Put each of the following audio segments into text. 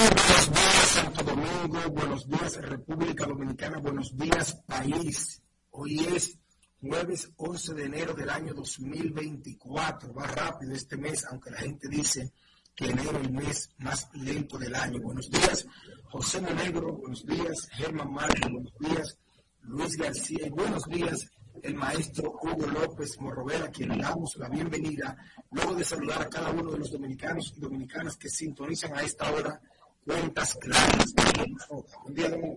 buenos días Santo Domingo, buenos días República Dominicana, buenos días país. Hoy es jueves 11 de enero del año 2024. Va rápido este mes, aunque la gente dice que enero es el mes más lento del año. Buenos días José Monegro, buenos días Germán Márquez, buenos días Luis García y buenos días el maestro Hugo López Morrovera, quien le damos la bienvenida, luego de saludar a cada uno de los dominicanos y dominicanas que sintonizan a esta hora cuentas claras de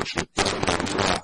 we should go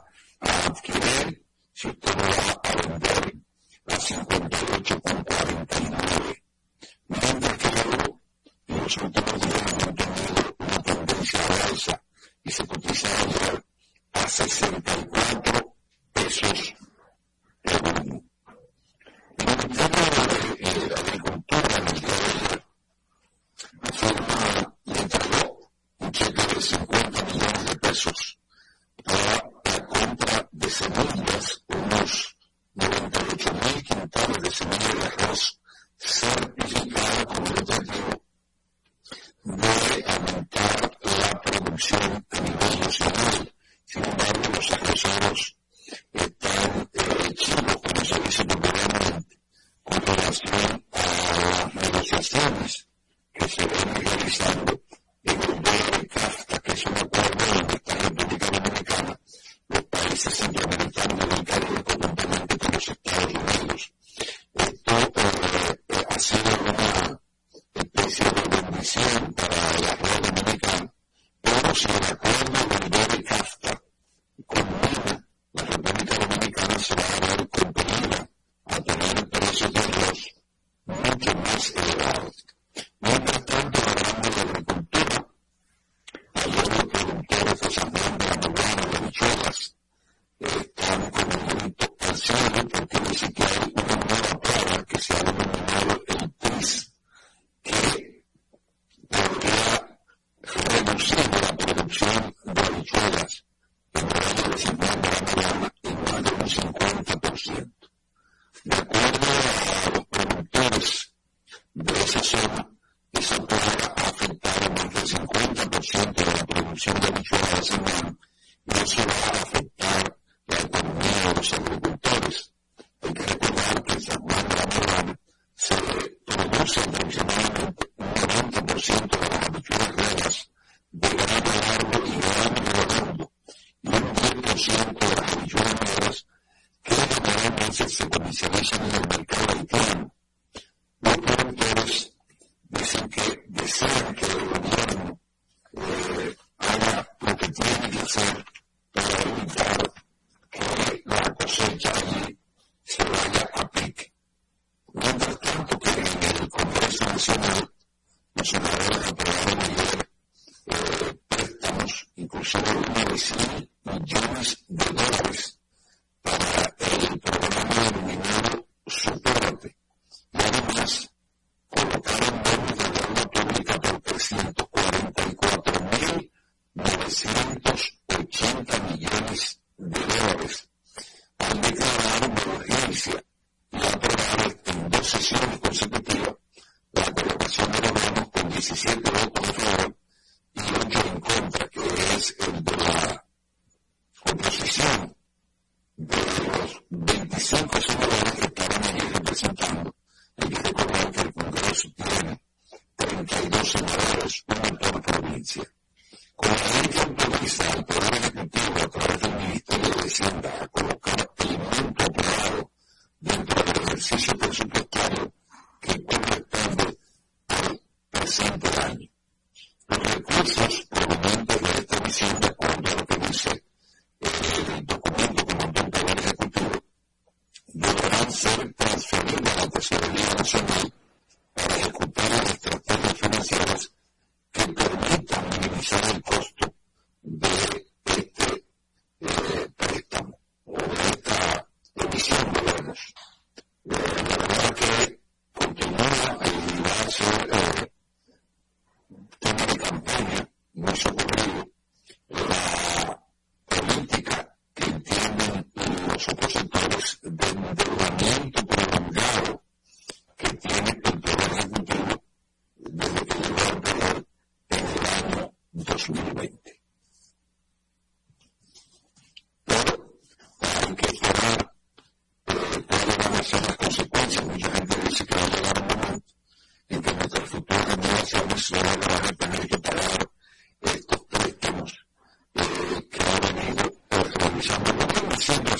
ser transferido a la Tesorería Nacional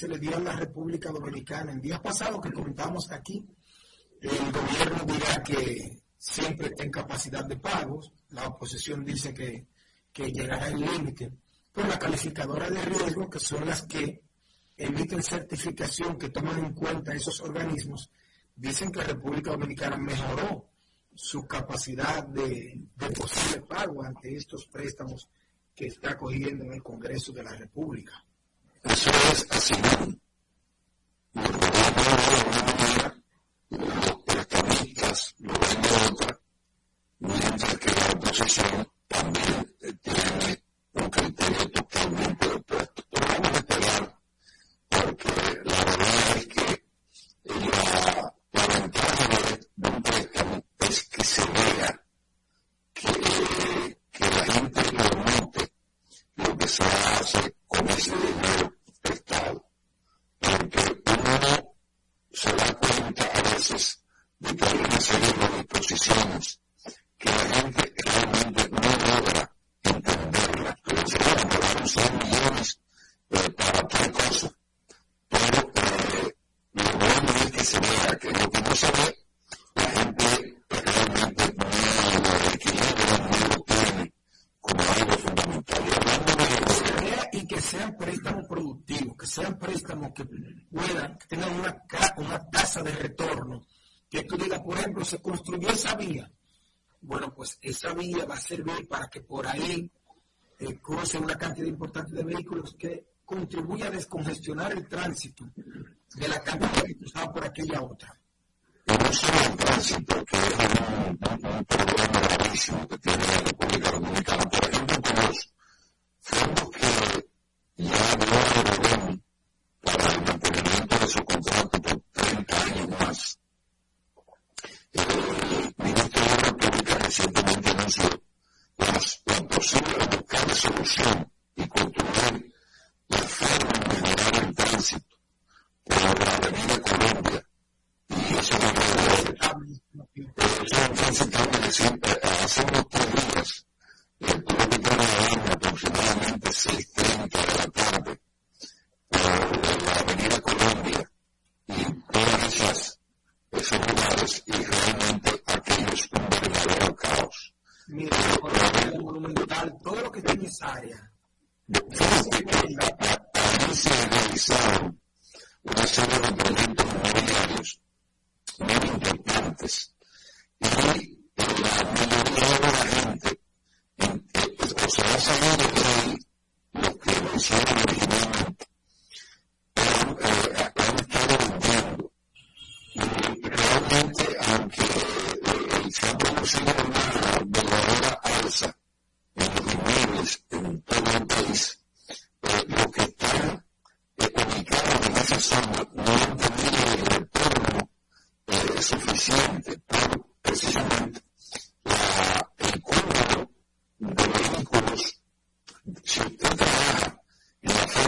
se le dio a la República Dominicana. En días pasados que comentamos aquí, el gobierno dirá que siempre está en capacidad de pagos, la oposición dice que, que llegará el límite, pero las calificadoras de riesgo, que son las que emiten certificación, que toman en cuenta esos organismos, dicen que la República Dominicana mejoró su capacidad de, de posible pago ante estos préstamos que está cogiendo en el Congreso de la República. Eso es así. Los de otra, mientras que la oposición que tú digas, por ejemplo, se construyó esa vía. Bueno, pues esa vía va a servir para que por ahí eh, cruce una cantidad importante de vehículos que contribuya a descongestionar el tránsito de la cantidad que cruzaba por aquella otra. recientemente anunció, es imposible buscar solución y controlar la forma de mejorar el tránsito por la Avenida Colombia y eso no puede cambio. Eso es un tránsito que siempre hace unos tres días, el propio aproximadamente 6.30 de la tarde, por la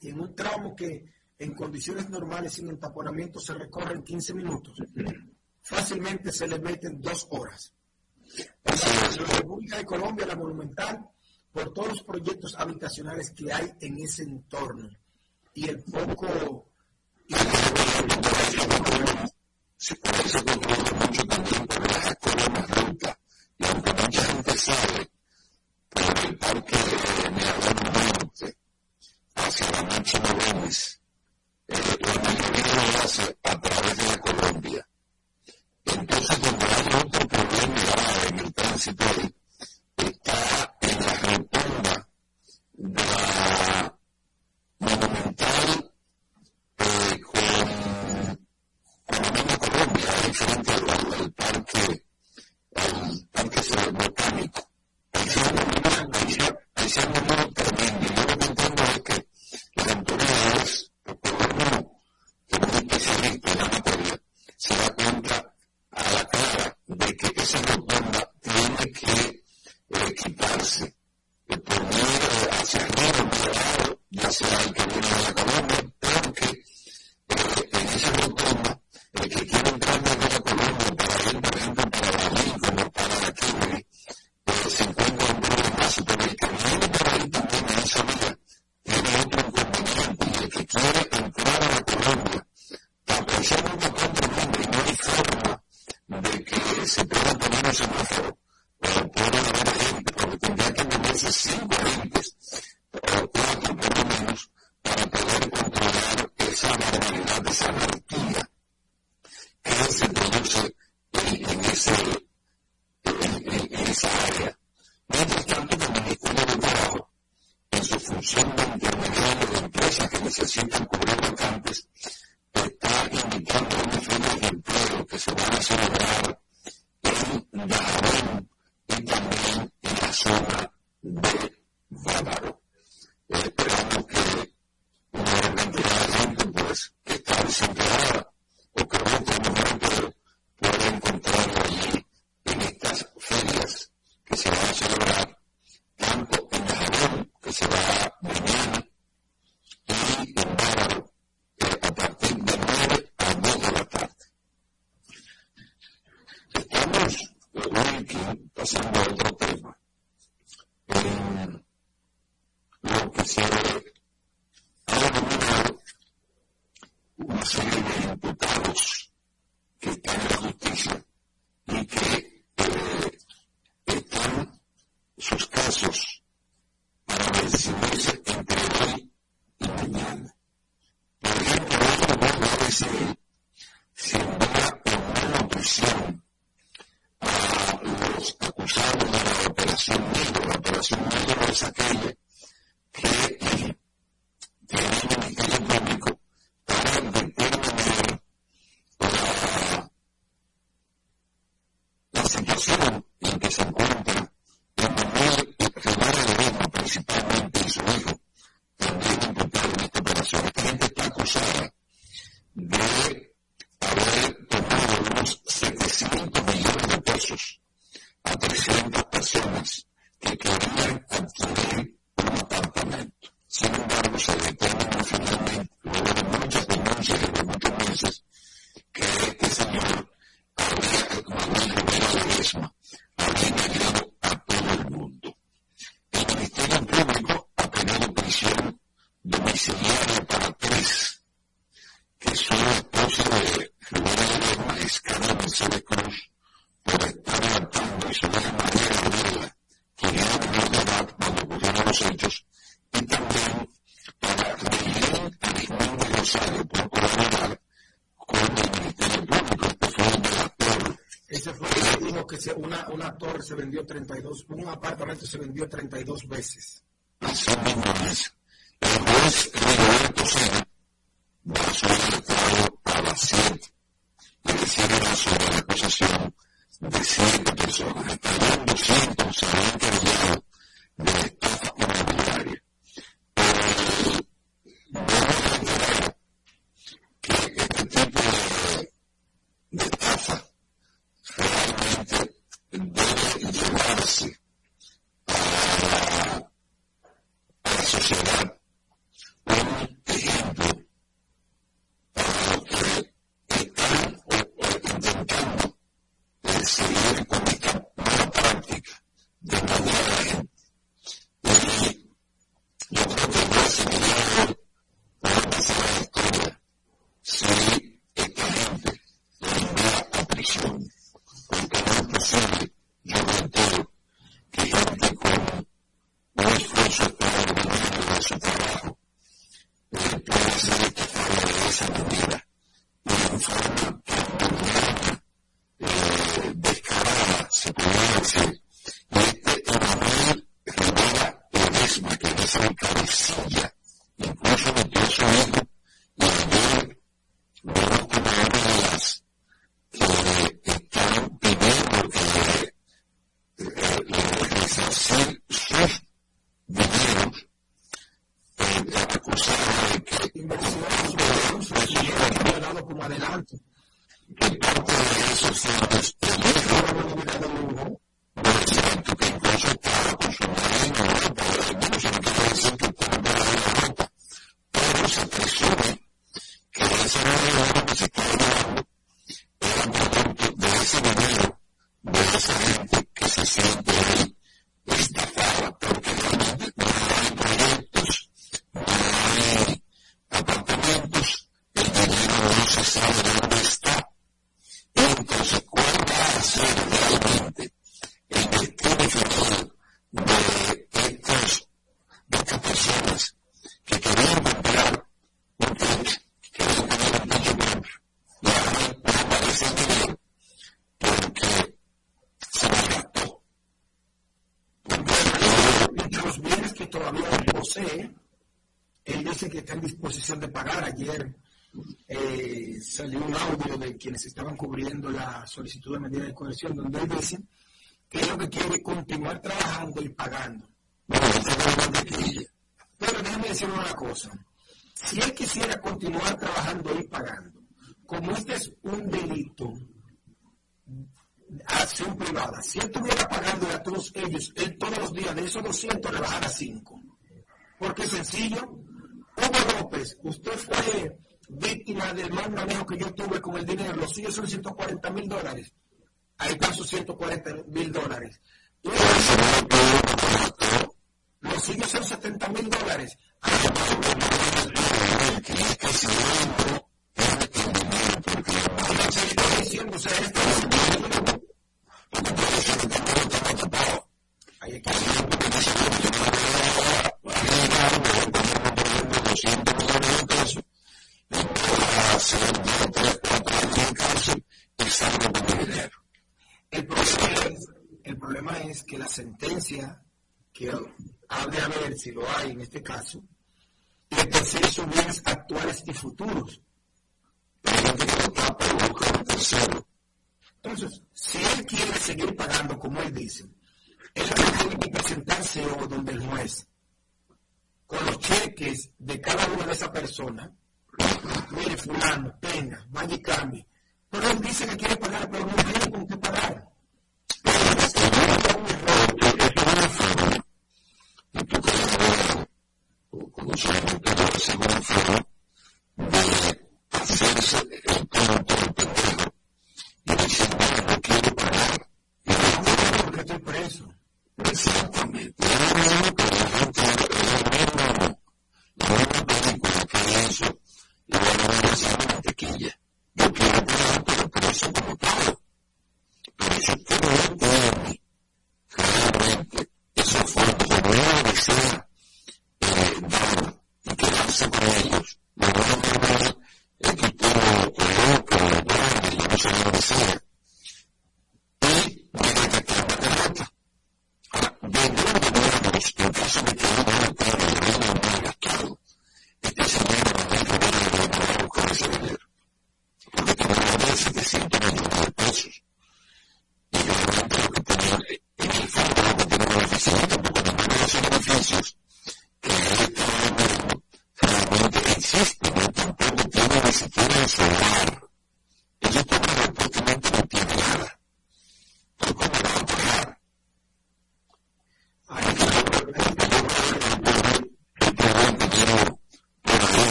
en un tramo que en condiciones normales sin entaponamiento se recorre en 15 minutos, fácilmente se le meten dos horas. La República de Colombia, la Monumental, por todos los proyectos habitacionales que hay en ese entorno y el poco... Y se mucho también por. Y aunque mucha gente sabe, el parque de se vendió 32, un apartamento se vendió 32 veces. Así es. El juez 7 y recibe la acusación de 7 personas. Estarían 200 se habían encargado mercy estaban cubriendo la solicitud de medida de coerción, donde él dice que es lo que quiere continuar trabajando y pagando. Pero déjame decir una cosa. Si él quisiera continuar trabajando y pagando, como este es un delito acción privada, si él estuviera pagando a todos ellos, él todos los días de esos 200 le bajara 5. Porque sencillo. Hugo López, usted fue víctima del mal manejo que yo tuve con el dinero, los suyos son 140 mil dólares. Ahí sus 140 mil dólares. Los suyos son 70 mil dólares. Ahí que problema, es, el problema es que la sentencia que ha de haber, si lo hay en este caso, le persigue sus bienes actuales y futuros. Entonces, si él quiere seguir pagando como él dice, él tiene que presentarse o donde el juez con los cheques de cada una de esas personas. Mire, fulano, tenga, vaya y cambie. Pero él dice que quiere pagar, pero no tiene con qué pagar. Es un error. Y tú como una forma de hacerse el pendejo, y decir, bueno, no quiero pagar. Y no, porque estoy preso. Exactamente. Es lo mismo que la gente, es lo mismo,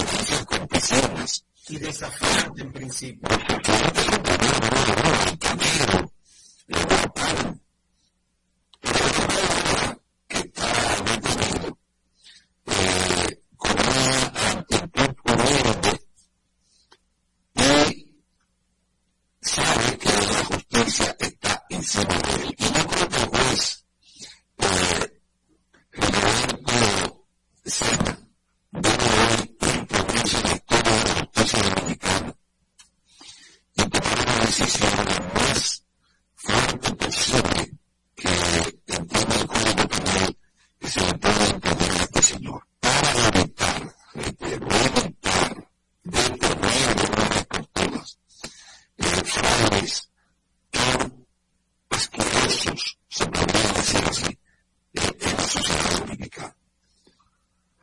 difícil y desafiante en principio. Porque no tengo no lo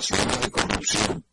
acusaciones de corrupción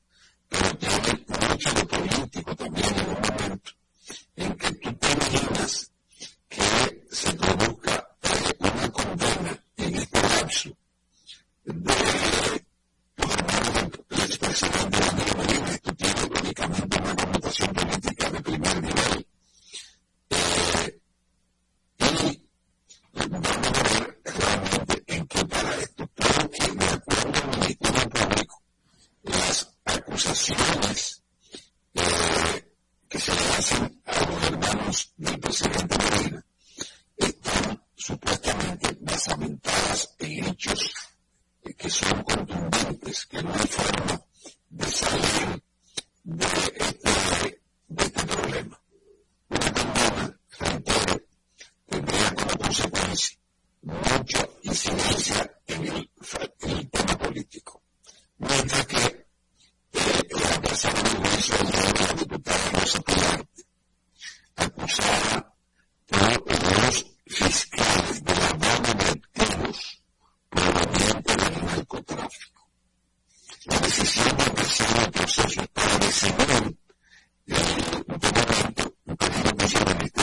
That's right.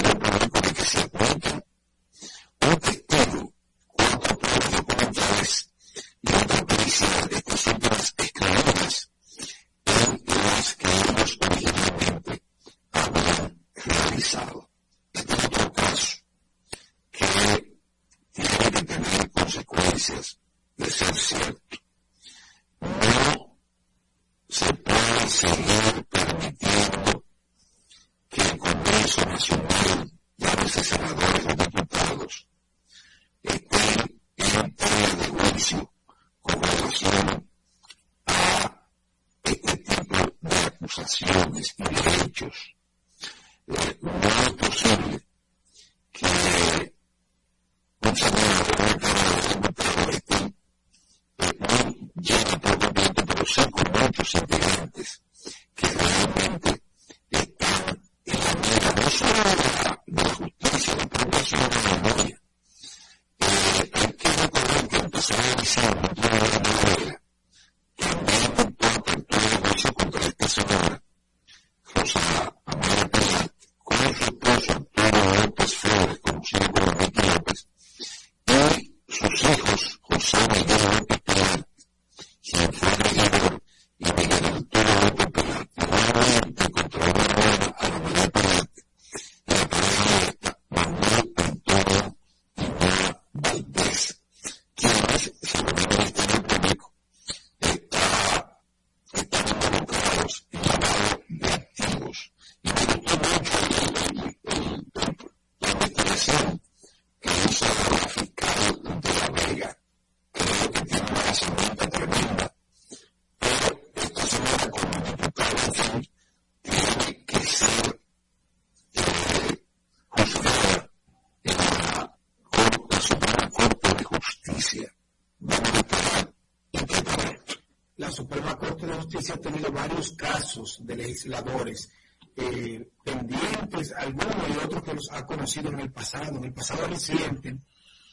Ha tenido varios casos de legisladores eh, pendientes, algunos y otros que los ha conocido en el pasado. En el pasado reciente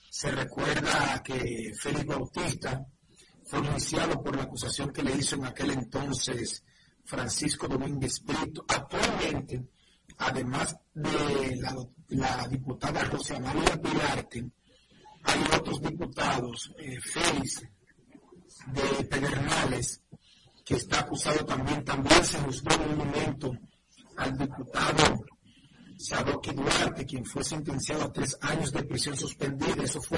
se recuerda que Félix Bautista fue iniciado por la acusación que le hizo en aquel entonces Francisco Domínguez Brito. Actualmente, además de la, la diputada Rosa María Pilarte, hay otros diputados, eh, Félix de Pedernales, que está acusado también, también se juzgó en un momento al diputado Sadoki Duarte, quien fue sentenciado a tres años de prisión suspendida. Eso fue